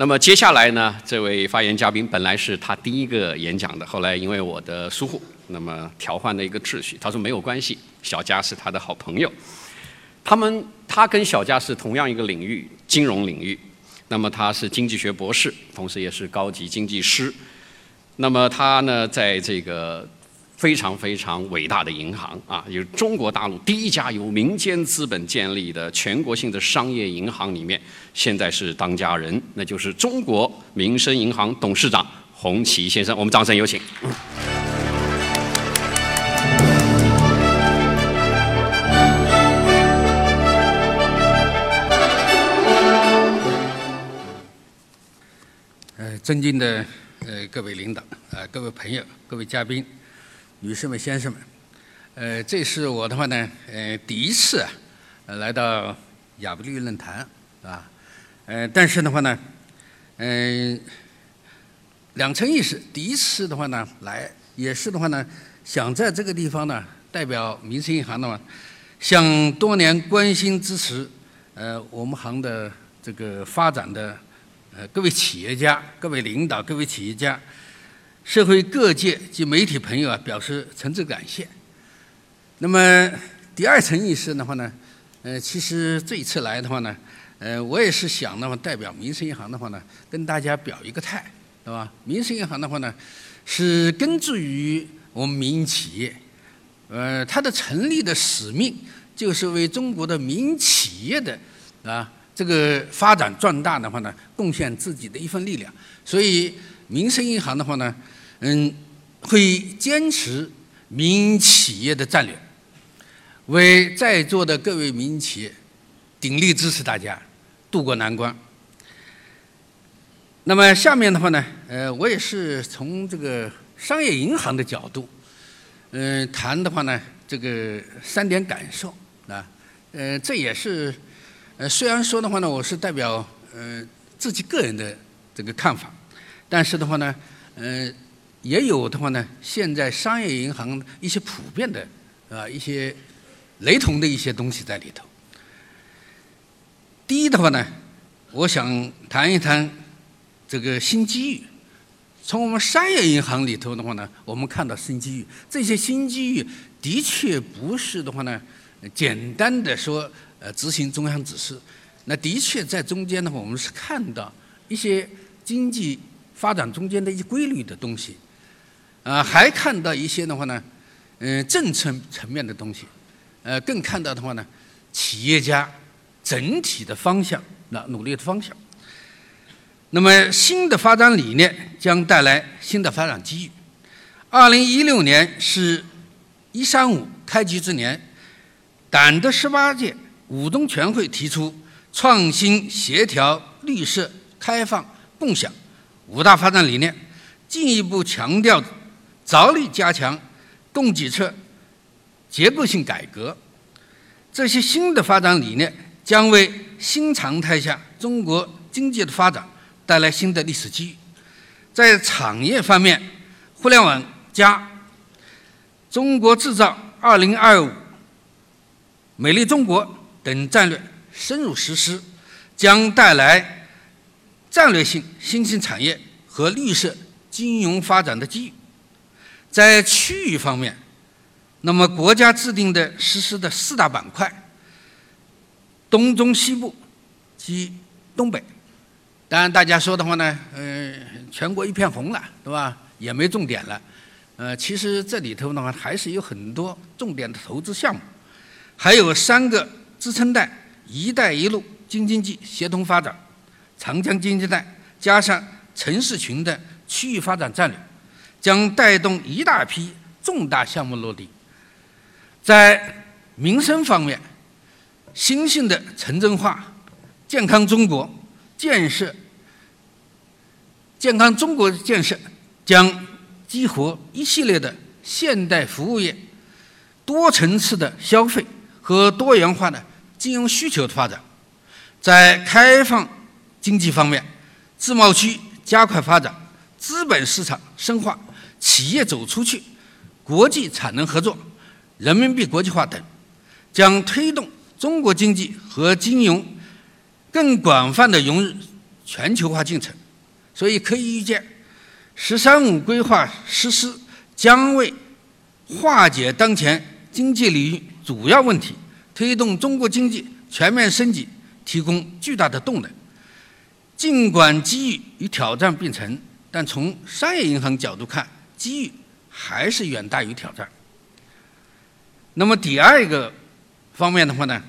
那么接下来呢，这位发言嘉宾本来是他第一个演讲的，后来因为我的疏忽，那么调换了一个秩序。他说没有关系，小佳是他的好朋友。他们他跟小佳是同样一个领域，金融领域。那么他是经济学博士，同时也是高级经济师。那么他呢，在这个。非常非常伟大的银行啊，有中国大陆第一家由民间资本建立的全国性的商业银行里面，现在是当家人，那就是中国民生银行董事长洪奇先生。我们掌声有请。呃，尊敬的呃各位领导，呃各位朋友，各位嘉宾。女士们、先生们，呃，这是我的话呢，呃，第一次来到亚布力论坛，啊，呃，但是的话呢，嗯，两层意思，第一次的话呢来，也是的话呢，想在这个地方呢，代表民生银行的话，向多年关心支持呃我们行的这个发展的呃各位企业家、各位领导、各位企业家。社会各界及媒体朋友啊，表示诚挚感谢。那么第二层意思的话呢，呃，其实这一次来的话呢，呃，我也是想的话，代表民生银行的话呢，跟大家表一个态，对吧？民生银行的话呢，是根植于我们民营企业，呃，它的成立的使命就是为中国的民营企业的啊这个发展壮大的话呢，贡献自己的一份力量。所以民生银行的话呢。嗯，会坚持民营企业的战略，为在座的各位民营企业鼎力支持大家渡过难关。那么下面的话呢，呃，我也是从这个商业银行的角度，嗯，谈的话呢，这个三点感受啊，呃，这也是，呃，虽然说的话呢，我是代表呃自己个人的这个看法，但是的话呢，嗯。也有的话呢，现在商业银行一些普遍的啊一些雷同的一些东西在里头。第一的话呢，我想谈一谈这个新机遇。从我们商业银行里头的话呢，我们看到新机遇，这些新机遇的确不是的话呢，简单的说呃执行中央指示，那的确在中间的话，我们是看到一些经济发展中间的一些规律的东西。啊，还看到一些的话呢，嗯，政策层面的东西，呃，更看到的话呢，企业家整体的方向，那努力的方向。那么新的发展理念将带来新的发展机遇。二零一六年是“一三五”开局之年，党的十八届五中全会提出创新、协调、绿色、开放、共享五大发展理念，进一步强调。着力加强供给侧结构性改革，这些新的发展理念将为新常态下中国经济的发展带来新的历史机遇。在产业方面，互联网加、中国制造二零二五、美丽中国等战略深入实施，将带来战略性新兴产业和绿色金融发展的机遇。在区域方面，那么国家制定的实施的四大板块，东中西部及东北，当然大家说的话呢，嗯，全国一片红了，对吧？也没重点了，呃，其实这里头的话还是有很多重点的投资项目，还有三个支撑带：“一带一路”京津冀协同发展、长江经济带，加上城市群的区域发展战略。将带动一大批重大项目落地。在民生方面，新兴的城镇化、健康中国建设、健康中国建设将激活一系列的现代服务业、多层次的消费和多元化的金融需求的发展。在开放经济方面，自贸区加快发展，资本市场深化。企业走出去，国际产能合作，人民币国际化等，将推动中国经济和金融更广泛的融入全球化进程，所以可以预见，“十三五”规划实施将为化解当前经济领域主要问题，推动中国经济全面升级提供巨大的动能。尽管机遇与挑战并存，但从商业银行角度看，机遇还是远大于挑战。那么第二个方面的话呢，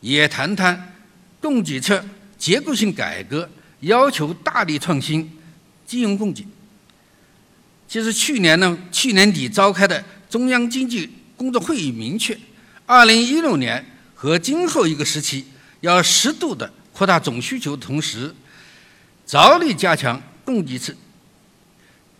也谈谈供给侧结构性改革要求大力创新金融供给。其实去年呢，去年底召开的中央经济工作会议明确，二零一六年和今后一个时期要适度的扩大总需求的同时，着力加强供给侧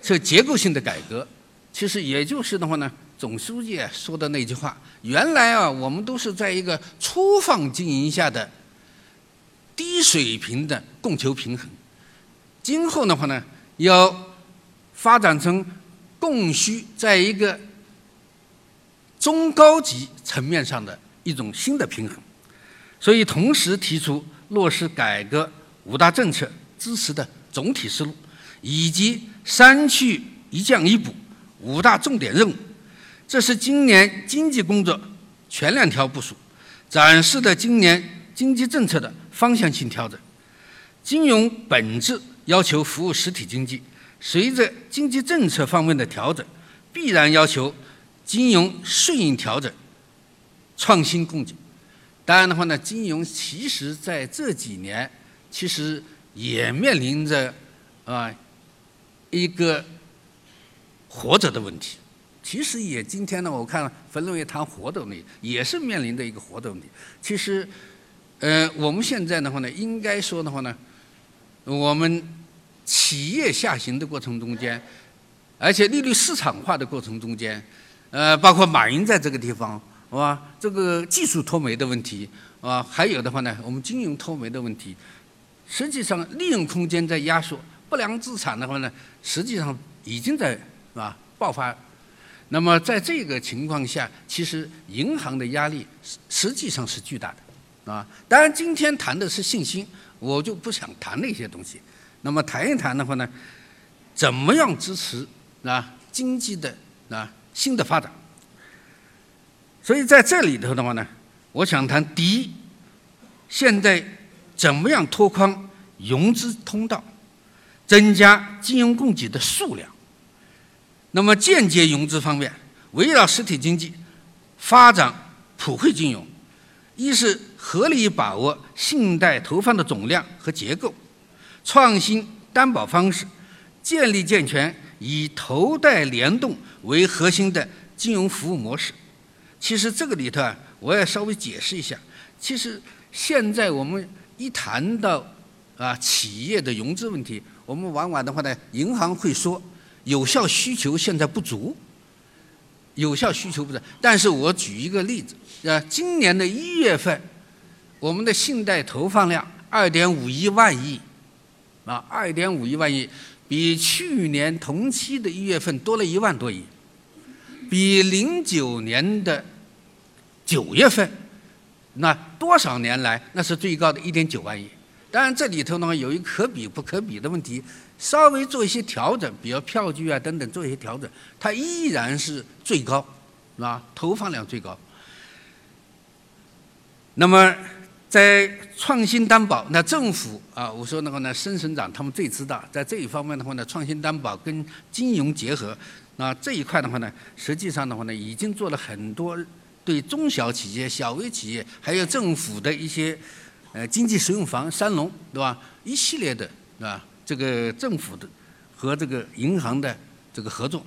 侧结构性的改革。其实也就是的话呢。总书记说的那句话：“原来啊，我们都是在一个粗放经营下的低水平的供求平衡。今后的话呢，要发展成供需在一个中高级层面上的一种新的平衡。所以，同时提出落实改革五大政策支持的总体思路，以及三去一降一补五大重点任务。”这是今年经济工作全链条部署，展示的今年经济政策的方向性调整。金融本质要求服务实体经济，随着经济政策方面的调整，必然要求金融顺应调整，创新供给。当然的话呢，金融其实在这几年其实也面临着啊一个活着的问题。其实也今天呢，我看分论也谈活动力，也是面临的一个活动力。其实，呃，我们现在的话呢，应该说的话呢，我们企业下行的过程中间，而且利率市场化的过程中间，呃，包括马云在这个地方，是吧？这个技术脱媒的问题，啊，还有的话呢，我们金融脱媒的问题，实际上利用空间在压缩，不良资产的话呢，实际上已经在啊爆发。那么在这个情况下，其实银行的压力实实际上是巨大的，啊，当然今天谈的是信心，我就不想谈那些东西。那么谈一谈的话呢，怎么样支持啊经济的啊新的发展？所以在这里头的话呢，我想谈第一，现在怎么样拓宽融资通道，增加金融供给的数量。那么间接融资方面，围绕实体经济发展普惠金融，一是合理把握信贷投放的总量和结构，创新担保方式，建立健全以投贷联动为核心的金融服务模式。其实这个里头啊，我也稍微解释一下。其实现在我们一谈到啊企业的融资问题，我们往往的话呢，银行会说。有效需求现在不足，有效需求不足。但是我举一个例子，啊，今年的一月份，我们的信贷投放量二点五一万亿，啊，二点五一万亿，比去年同期的一月份多了一万多亿，比零九年的九月份，那多少年来那是最高的一点九万亿。当然这里头呢有一可比不可比的问题。稍微做一些调整，比如票据啊等等做一些调整，它依然是最高，是吧？投放量最高。那么在创新担保，那政府啊，我说那个呢，孙省长他们最知道，在这一方面的话呢，创新担保跟金融结合，那这一块的话呢，实际上的话呢，已经做了很多对中小企业、小微企业，还有政府的一些呃经济适用房、三农，对吧？一系列的，对吧？这个政府的和这个银行的这个合作，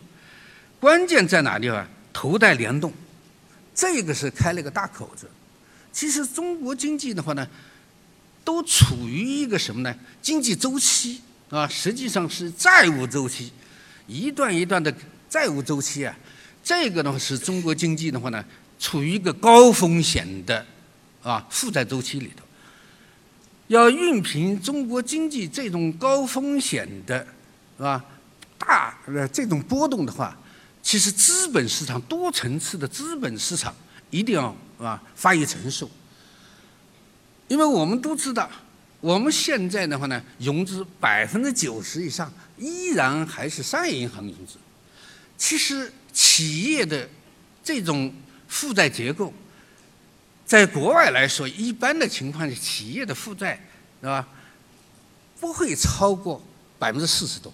关键在哪地方？头贷联动，这个是开了个大口子。其实中国经济的话呢，都处于一个什么呢？经济周期啊，实际上是债务周期，一段一段的债务周期啊。这个呢，是中国经济的话呢，处于一个高风险的啊负债周期里头。要熨平中国经济这种高风险的，啊？大呃这种波动的话，其实资本市场多层次的资本市场一定要啊发育成熟。因为我们都知道，我们现在的话呢，融资百分之九十以上依然还是商业银行融资。其实企业的这种负债结构，在国外来说，一般的情况下，企业的负债，是吧？不会超过百分之四十多，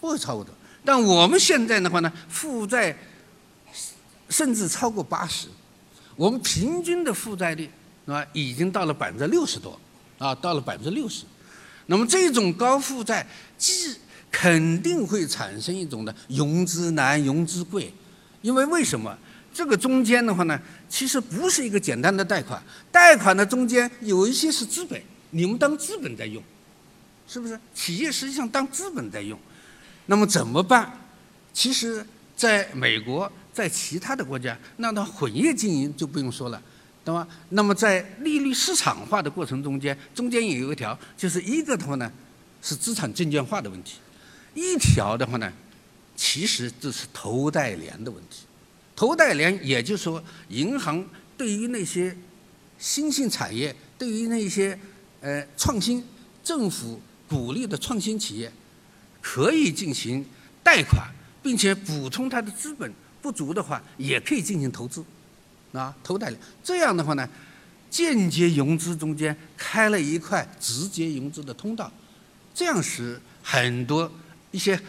不会超过多。但我们现在的话呢，负债甚至超过八十，我们平均的负债率啊，已经到了百分之六十多，啊，到了百分之六十。那么这种高负债，既肯定会产生一种的融资难、融资贵，因为为什么？这个中间的话呢，其实不是一个简单的贷款，贷款的中间有一些是资本，你们当资本在用，是不是？企业实际上当资本在用，那么怎么办？其实在美国，在其他的国家，那它混业经营就不用说了，对吧？那么在利率市场化的过程中间，中间也有一条，就是一个的话呢，是资产证券化的问题。一条的话呢，其实这是头带连的问题。头带连，也就是说，银行对于那些新兴产业，对于那些呃创新政府鼓励的创新企业，可以进行贷款，并且补充它的资本不足的话，也可以进行投资，啊，头带连。这样的话呢，间接融资中间开了一块直接融资的通道，这样使很多。一些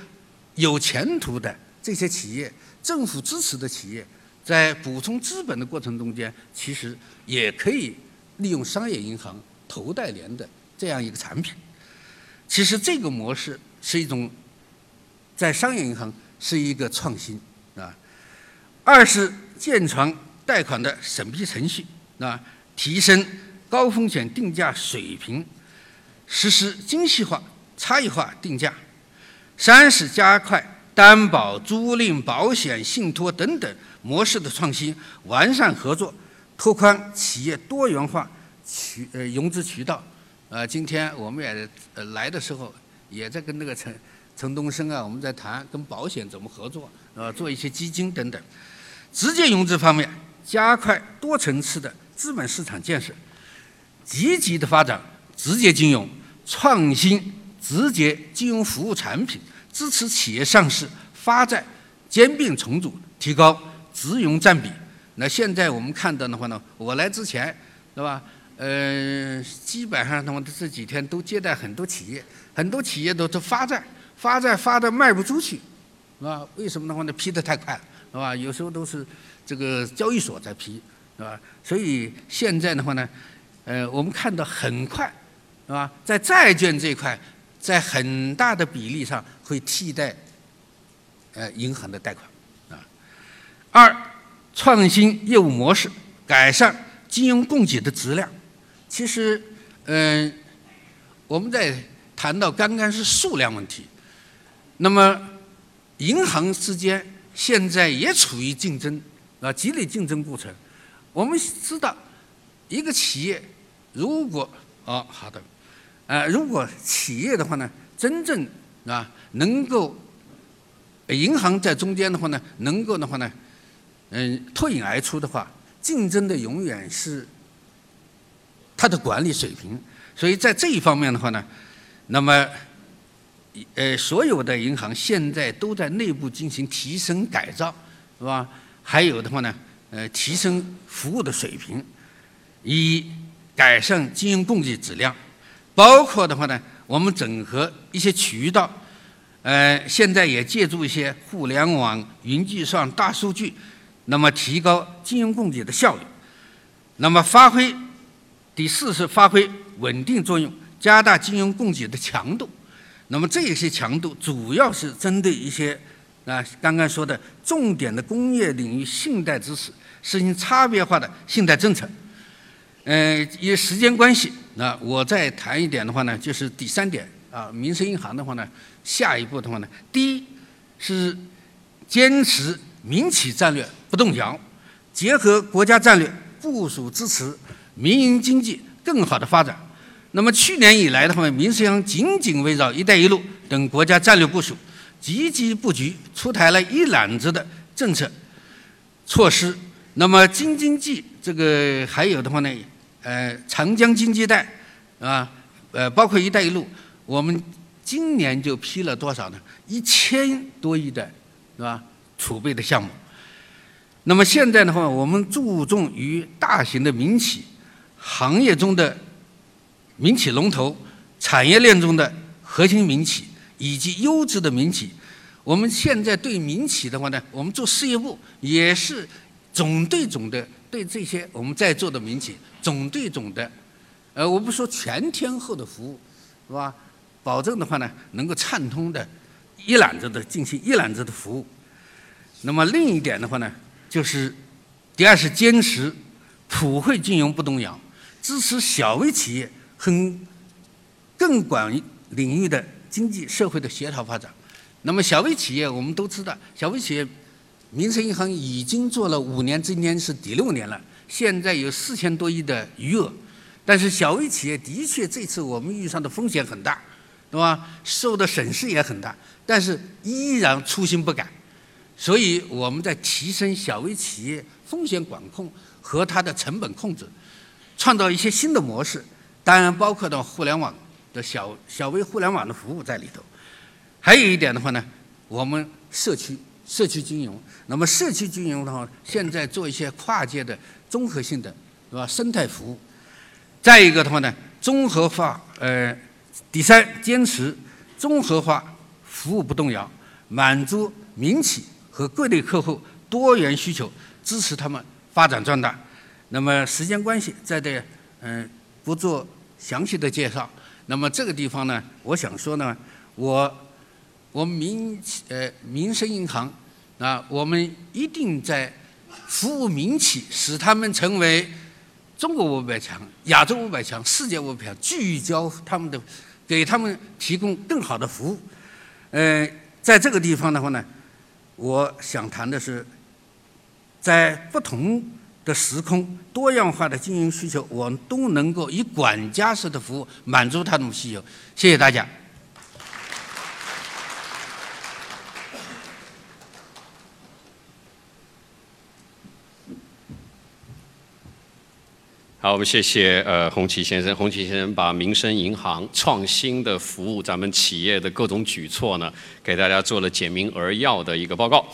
有前途的这些企业，政府支持的企业，在补充资本的过程中间，其实也可以利用商业银行投贷连的这样一个产品。其实这个模式是一种在商业银行是一个创新啊。二是健全贷款的审批程序啊，提升高风险定价水平，实施精细化、差异化定价。三是加快担保、租赁、保险、信托等等模式的创新，完善合作，拓宽企业多元化渠呃融资渠道。呃，今天我们也呃来的时候，也在跟那个陈陈东升啊，我们在谈跟保险怎么合作，呃，做一些基金等等。直接融资方面，加快多层次的资本市场建设，积极的发展直接金融，创新。直接金融服务产品，支持企业上市、发债、兼并重组，提高直融占比。那现在我们看到的话呢，我来之前，是吧？呃，基本上的话，这几天都接待很多企业，很多企业都是发债，发债发的卖不出去，是吧？为什么的话呢？批的太快，是吧？有时候都是这个交易所在批，是吧？所以现在的话呢，呃，我们看到很快，是吧？在债券这一块。在很大的比例上会替代，呃，银行的贷款，啊。二，创新业务模式，改善金融供给的质量。其实，嗯，我们在谈到刚刚是数量问题，那么银行之间现在也处于竞争啊，激烈竞争过程。我们知道，一个企业如果哦，好的。呃，如果企业的话呢，真正啊能够，银行在中间的话呢，能够的话呢，嗯，脱颖而出的话，竞争的永远是它的管理水平。所以在这一方面的话呢，那么，呃，所有的银行现在都在内部进行提升改造，是吧？还有的话呢，呃，提升服务的水平，以改善金融供给质量。包括的话呢，我们整合一些渠道，呃，现在也借助一些互联网、云计算、大数据，那么提高金融供给的效率。那么发挥第四是发挥稳定作用，加大金融供给的强度。那么这些强度主要是针对一些啊刚刚说的重点的工业领域信贷支持，实行差别化的信贷政策。嗯，因为时间关系，那我再谈一点的话呢，就是第三点啊，民生银行的话呢，下一步的话呢，第一是坚持民企战略不动摇，结合国家战略部署支持民营经济更好的发展。那么去年以来的话，民生银行紧紧围绕“一带一路”等国家战略部署，积极布局，出台了一揽子的政策措施。那么京津冀这个还有的话呢，呃，长江经济带，啊，呃，包括“一带一路”，我们今年就批了多少呢？一千多亿的，是吧？储备的项目。那么现在的话，我们注重于大型的民企、行业中的民企龙头、产业链中的核心民企以及优质的民企。我们现在对民企的话呢，我们做事业部也是总对总的对这些我们在座的民企总对总的，呃，我不说全天候的服务，是吧？保证的话呢，能够畅通的一揽子的进行一揽子的服务。那么另一点的话呢，就是第二是坚持普惠金融不动摇，支持小微企业很更广领域的经济社会的协调发展。那么小微企业我们都知道，小微企业民生银行已经做了五年，今年是第六年了，现在有四千多亿的余额。但是小微企业的确这次我们遇上的风险很大，对吧？受的损失也很大，但是依然初心不改。所以我们在提升小微企业风险管控和它的成本控制，创造一些新的模式，当然包括到互联网的小小微互联网的服务在里头。还有一点的话呢，我们社区社区金融，那么社区金融的话，现在做一些跨界的综合性的，是吧？生态服务。再一个的话呢，综合化，呃，第三，坚持综合化服务不动摇，满足民企。和各类客户多元需求，支持他们发展壮大。那么时间关系，在这嗯不做详细的介绍。那么这个地方呢，我想说呢，我我们民呃民生银行啊，我们一定在服务民企，使他们成为中国五百强、亚洲五百强、世界五百强，聚焦他们的，给他们提供更好的服务。呃，在这个地方的话呢。我想谈的是，在不同的时空、多样化的经营需求，我们都能够以管家式的服务满足他们的需求。谢谢大家。好，我们谢谢呃洪奇先生。洪奇先生把民生银行创新的服务，咱们企业的各种举措呢，给大家做了简明扼要的一个报告。